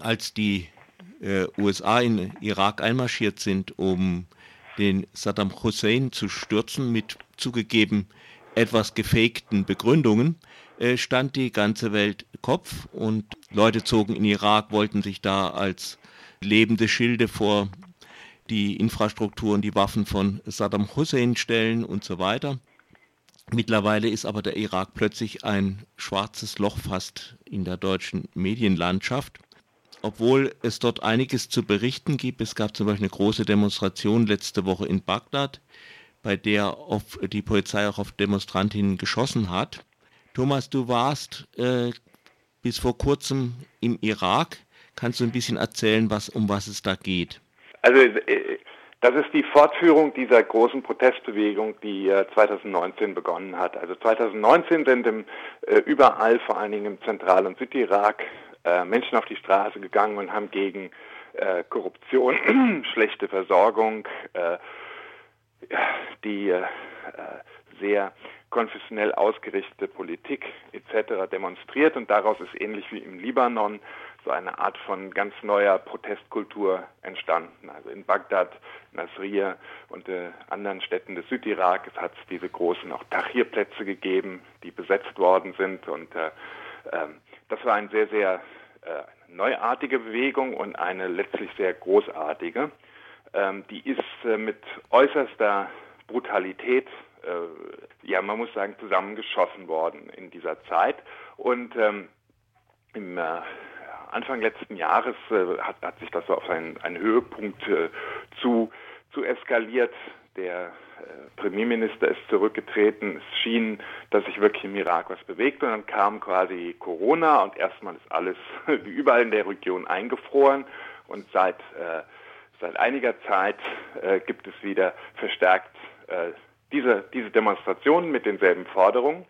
als die äh, USA in Irak einmarschiert sind, um den Saddam Hussein zu stürzen, mit zugegeben etwas gefakten Begründungen, äh, stand die ganze Welt Kopf und Leute zogen in Irak, wollten sich da als lebende Schilde vor die Infrastruktur und die Waffen von Saddam Hussein stellen und so weiter. Mittlerweile ist aber der Irak plötzlich ein schwarzes Loch fast in der deutschen Medienlandschaft. Obwohl es dort einiges zu berichten gibt. Es gab zum Beispiel eine große Demonstration letzte Woche in Bagdad, bei der die Polizei auch auf Demonstrantinnen geschossen hat. Thomas, du warst äh, bis vor kurzem im Irak. Kannst du ein bisschen erzählen, was, um was es da geht? Also äh, das ist die Fortführung dieser großen Protestbewegung, die 2019 äh, begonnen hat. Also 2019 sind im, äh, überall, vor allen Dingen im Zentral- und Südirak, Menschen auf die Straße gegangen und haben gegen Korruption, schlechte Versorgung, die sehr konfessionell ausgerichtete Politik etc. demonstriert und daraus ist ähnlich wie im Libanon so eine Art von ganz neuer Protestkultur entstanden. Also in Bagdad, Nasrir und äh, anderen Städten des Südirak es hat diese großen auch Tahrir-Plätze gegeben, die besetzt worden sind und äh, äh, das war eine sehr, sehr äh, neuartige Bewegung und eine letztlich sehr großartige. Ähm, die ist äh, mit äußerster Brutalität äh, ja, man muss sagen, zusammengeschossen worden in dieser Zeit. Und ähm, im äh, Anfang letzten Jahres äh, hat, hat, sich das auf einen, einen Höhepunkt äh, zu, eskaliert. Der äh, Premierminister ist zurückgetreten. Es schien, dass sich wirklich im Irak was bewegt. Und dann kam quasi Corona und erstmal ist alles wie überall in der Region eingefroren. Und seit, äh, seit einiger Zeit äh, gibt es wieder verstärkt äh, diese, diese Demonstrationen mit denselben Forderungen.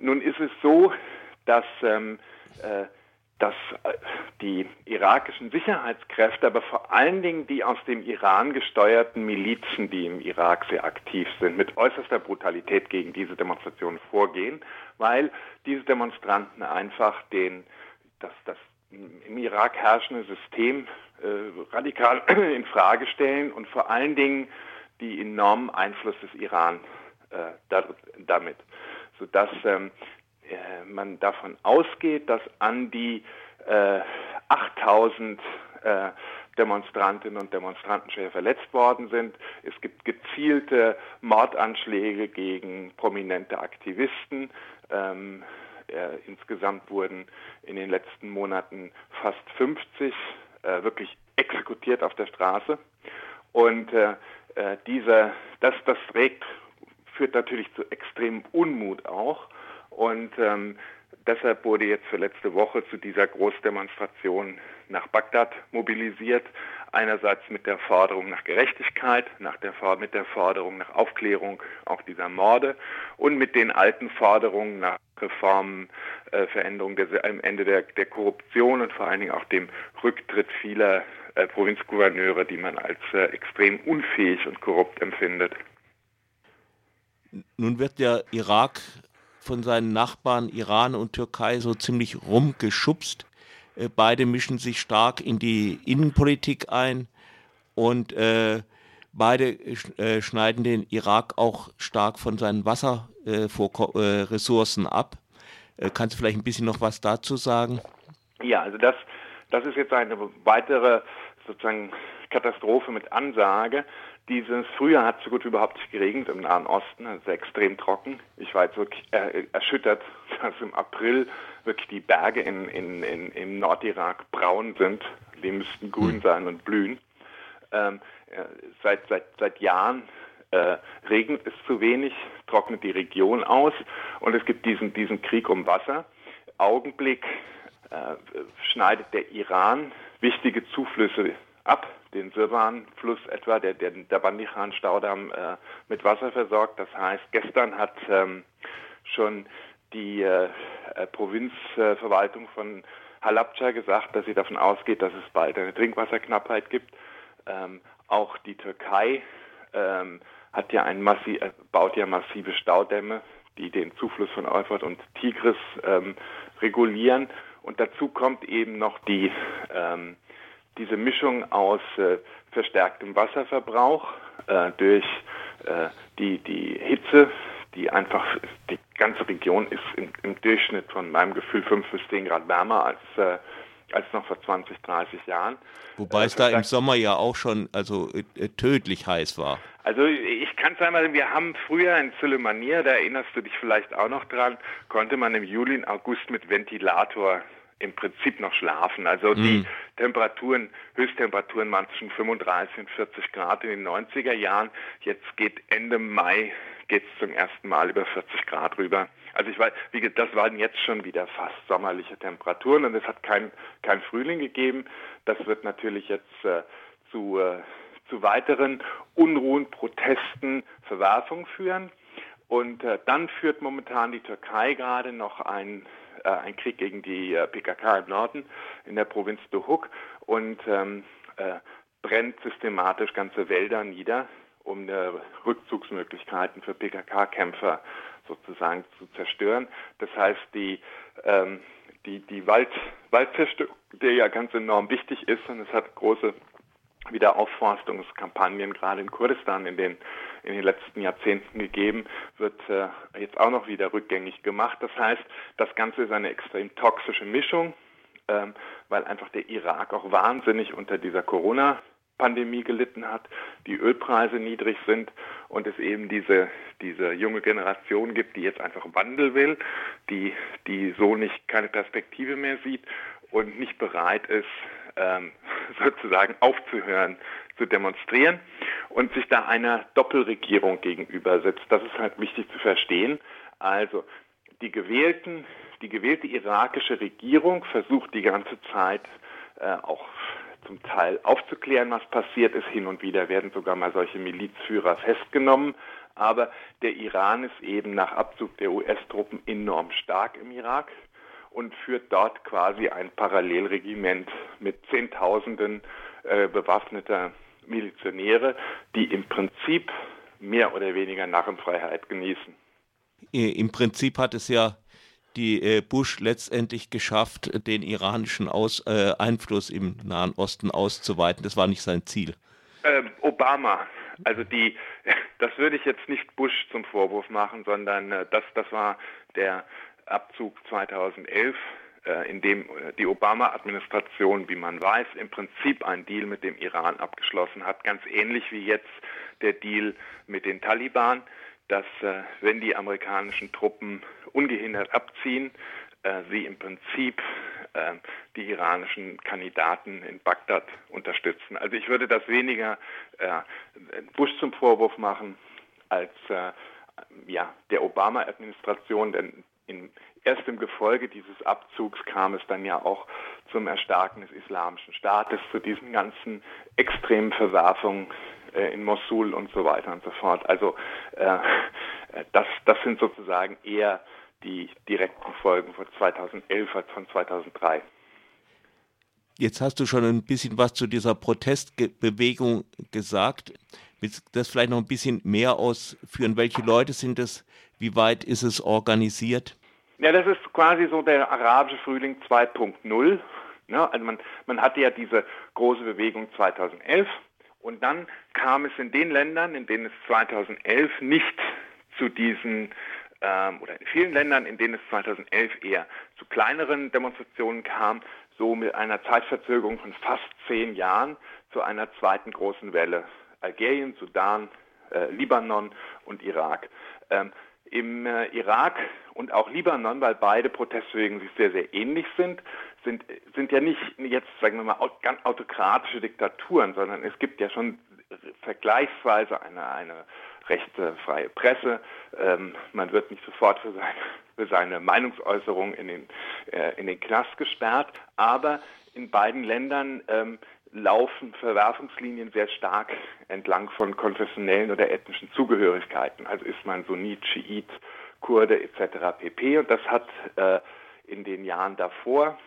Nun ist es so, dass ähm, äh, dass äh, die irakischen Sicherheitskräfte, aber vor allen Dingen die aus dem Iran gesteuerten Milizen, die im Irak sehr aktiv sind, mit äußerster Brutalität gegen diese Demonstrationen vorgehen, weil diese Demonstranten einfach den, das, das im Irak herrschende System äh, radikal in Frage stellen und vor allen Dingen die enormen Einfluss des Iran äh, damit, sodass ähm, äh, man davon ausgeht, dass an die äh, 8000 äh, Demonstrantinnen und Demonstranten schwer verletzt worden sind. Es gibt gezielte Mordanschläge gegen prominente Aktivisten. Ähm, äh, insgesamt wurden in den letzten Monaten fast 50 äh, wirklich exekutiert auf der Straße. Und äh, äh, dieser, das, das trägt, führt natürlich zu extremem Unmut auch. Und ähm, deshalb wurde jetzt für letzte Woche zu dieser Großdemonstration nach Bagdad mobilisiert. Einerseits mit der Forderung nach Gerechtigkeit, nach der, mit der Forderung nach Aufklärung auch dieser Morde und mit den alten Forderungen nach Reformen, äh, Veränderung der, am Ende der, der Korruption und vor allen Dingen auch dem Rücktritt vieler äh, Provinzgouverneure, die man als äh, extrem unfähig und korrupt empfindet. Nun wird der Irak von seinen Nachbarn Iran und Türkei so ziemlich rumgeschubst. Äh, beide mischen sich stark in die Innenpolitik ein und äh, beide äh, schneiden den Irak auch stark von seinen Wasserressourcen ab. kannst du vielleicht ein bisschen noch was dazu sagen? Ja, also das, das ist jetzt eine weitere sozusagen Katastrophe mit Ansage. Dieses Frühjahr hat so gut wie überhaupt nicht geregnet im Nahen Osten, also extrem trocken. Ich war jetzt wirklich äh, erschüttert, dass im April wirklich die Berge in, in, in, im Nordirak braun sind. Die müssten grün hm. sein und blühen. Ähm, äh, seit, seit, seit Jahren äh, regnet es zu wenig, trocknet die Region aus und es gibt diesen, diesen Krieg um Wasser. Augenblick äh, schneidet der Iran wichtige Zuflüsse ab, den Sirwan-Fluss etwa, der, der, der Bandichan-Staudamm äh, mit Wasser versorgt. Das heißt, gestern hat ähm, schon die äh, äh, Provinzverwaltung von Halabja gesagt, dass sie davon ausgeht, dass es bald eine Trinkwasserknappheit gibt. Ähm, auch die Türkei ähm, hat ja ein massiv, äh, baut ja massive Staudämme, die den Zufluss von Euphrat und Tigris ähm, regulieren. Und dazu kommt eben noch die, ähm, diese Mischung aus äh, verstärktem Wasserverbrauch äh, durch äh, die, die Hitze, die einfach, die ganze Region ist im, im, Durchschnitt von meinem Gefühl 5 bis 10 Grad wärmer als, äh, als noch vor 20, 30 Jahren. Wobei es da im Sommer ja auch schon also äh, tödlich heiß war. Also ich kann es einmal, wir haben früher in Sulemania, da erinnerst du dich vielleicht auch noch dran, konnte man im Juli und August mit Ventilator im Prinzip noch schlafen. Also die mhm. Temperaturen, Höchsttemperaturen waren zwischen 35 und 40 Grad in den 90er Jahren. Jetzt geht Ende Mai geht es zum ersten Mal über 40 Grad rüber. Also ich weiß, wie, das waren jetzt schon wieder fast sommerliche Temperaturen und es hat kein, kein Frühling gegeben. Das wird natürlich jetzt äh, zu, äh, zu weiteren Unruhen, Protesten, Verwerfungen führen. Und äh, dann führt momentan die Türkei gerade noch ein äh, ein Krieg gegen die äh, PKK im Norden in der Provinz Duhok und ähm, äh, brennt systematisch ganze Wälder nieder, um Rückzugsmöglichkeiten für PKK-Kämpfer sozusagen zu zerstören. Das heißt, die, ähm, die, die Wald, Waldzerstörung, der ja ganz enorm wichtig ist und es hat große Wiederaufforstungskampagnen gerade in Kurdistan in den, in den letzten Jahrzehnten gegeben, wird äh, jetzt auch noch wieder rückgängig gemacht. Das heißt, das Ganze ist eine extrem toxische Mischung, ähm, weil einfach der Irak auch wahnsinnig unter dieser Corona Pandemie gelitten hat, die Ölpreise niedrig sind und es eben diese, diese junge Generation gibt, die jetzt einfach Wandel will, die, die so nicht keine Perspektive mehr sieht und nicht bereit ist, ähm, sozusagen aufzuhören zu demonstrieren und sich da einer Doppelregierung gegenübersetzt. Das ist halt wichtig zu verstehen. Also die gewählten, die gewählte irakische Regierung versucht die ganze Zeit äh, auch zum Teil aufzuklären, was passiert ist. Hin und wieder werden sogar mal solche Milizführer festgenommen. Aber der Iran ist eben nach Abzug der US-Truppen enorm stark im Irak und führt dort quasi ein Parallelregiment mit Zehntausenden äh, bewaffneter Milizionäre, die im Prinzip mehr oder weniger Narrenfreiheit genießen. Im Prinzip hat es ja die äh, Bush letztendlich geschafft, den iranischen Aus, äh, Einfluss im Nahen Osten auszuweiten. Das war nicht sein Ziel. Ähm, Obama. Also die, das würde ich jetzt nicht Bush zum Vorwurf machen, sondern äh, das, das war der Abzug 2011, äh, in dem äh, die Obama-Administration, wie man weiß, im Prinzip einen Deal mit dem Iran abgeschlossen hat, ganz ähnlich wie jetzt der Deal mit den Taliban, dass äh, wenn die amerikanischen Truppen ungehindert abziehen, sie im Prinzip die iranischen Kandidaten in Bagdad unterstützen. Also ich würde das weniger Bush zum Vorwurf machen als ja, der Obama-Administration, denn in, erst Gefolge dieses Abzugs kam es dann ja auch zum Erstarken des Islamischen Staates, zu diesen ganzen extremen Verwerfungen äh, in Mosul und so weiter und so fort. Also äh, das, das sind sozusagen eher die direkten Folgen von 2011 als von 2003. Jetzt hast du schon ein bisschen was zu dieser Protestbewegung gesagt. Willst du das vielleicht noch ein bisschen mehr ausführen? Welche Leute sind es? Wie weit ist es organisiert? Ja, das ist quasi so der arabische Frühling 2.0. Ne? Also man, man hatte ja diese große Bewegung 2011 und dann kam es in den Ländern, in denen es 2011 nicht zu diesen ähm, oder in vielen Ländern, in denen es 2011 eher zu kleineren Demonstrationen kam, so mit einer Zeitverzögerung von fast zehn Jahren zu einer zweiten großen Welle. Algerien, Sudan, äh, Libanon und Irak. Ähm, Im äh, Irak und auch Libanon, weil beide Protestbewegungen sich sehr, sehr ähnlich sind, sind, sind ja nicht jetzt, sagen wir mal, ganz autokratische Diktaturen, sondern es gibt ja schon vergleichsweise eine, eine rechte freie Presse. Ähm, man wird nicht sofort für seine, für seine Meinungsäußerung in den, äh, in den Knast gesperrt, aber in beiden Ländern ähm, laufen Verwerfungslinien sehr stark entlang von konfessionellen oder ethnischen Zugehörigkeiten. Also ist man Sunnit, Schiit, Kurde etc. pp. Und das hat äh, in den Jahren davor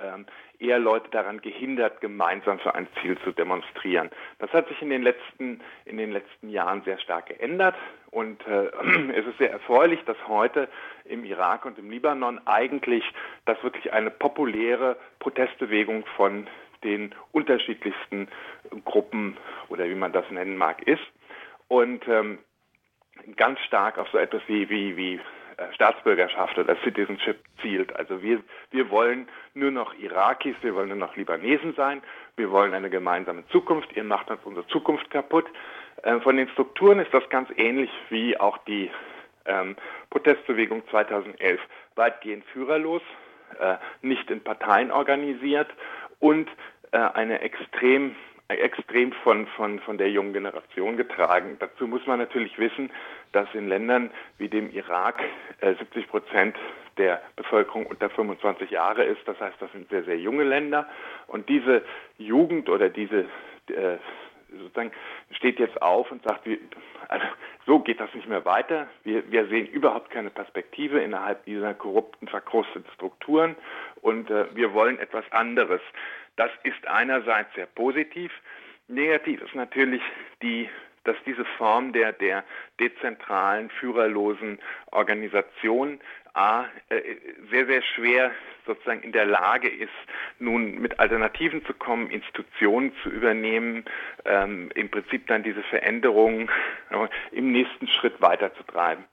ähm, eher Leute daran gehindert, gemeinsam für ein Ziel zu demonstrieren. Das hat sich in den letzten, in den letzten Jahren sehr stark geändert und äh, es ist sehr erfreulich, dass heute im Irak und im Libanon eigentlich das wirklich eine populäre Protestbewegung von den unterschiedlichsten Gruppen oder wie man das nennen mag ist und ähm, ganz stark auf so etwas wie, wie, wie äh, Staatsbürgerschaft oder Citizenship zielt. Also wir, wir wollen nur noch Irakis, wir wollen nur noch Libanesen sein, wir wollen eine gemeinsame Zukunft, ihr macht uns unsere Zukunft kaputt. Äh, von den Strukturen ist das ganz ähnlich wie auch die ähm, Protestbewegung 2011, weitgehend führerlos, äh, nicht in Parteien organisiert und eine extrem extrem von, von, von der jungen Generation getragen. Dazu muss man natürlich wissen, dass in Ländern wie dem Irak äh, 70 Prozent der Bevölkerung unter 25 Jahre ist. Das heißt, das sind sehr, sehr junge Länder. Und diese Jugend oder diese äh, sozusagen steht jetzt auf und sagt, wie, also, so geht das nicht mehr weiter. Wir, wir sehen überhaupt keine Perspektive innerhalb dieser korrupten, verkrusteten Strukturen und äh, wir wollen etwas anderes. Das ist einerseits sehr positiv. Negativ ist natürlich die dass diese Form der, der dezentralen, führerlosen Organisation A, äh, sehr, sehr schwer sozusagen in der Lage ist, nun mit Alternativen zu kommen, Institutionen zu übernehmen, ähm, im Prinzip dann diese Veränderungen äh, im nächsten Schritt weiterzutreiben.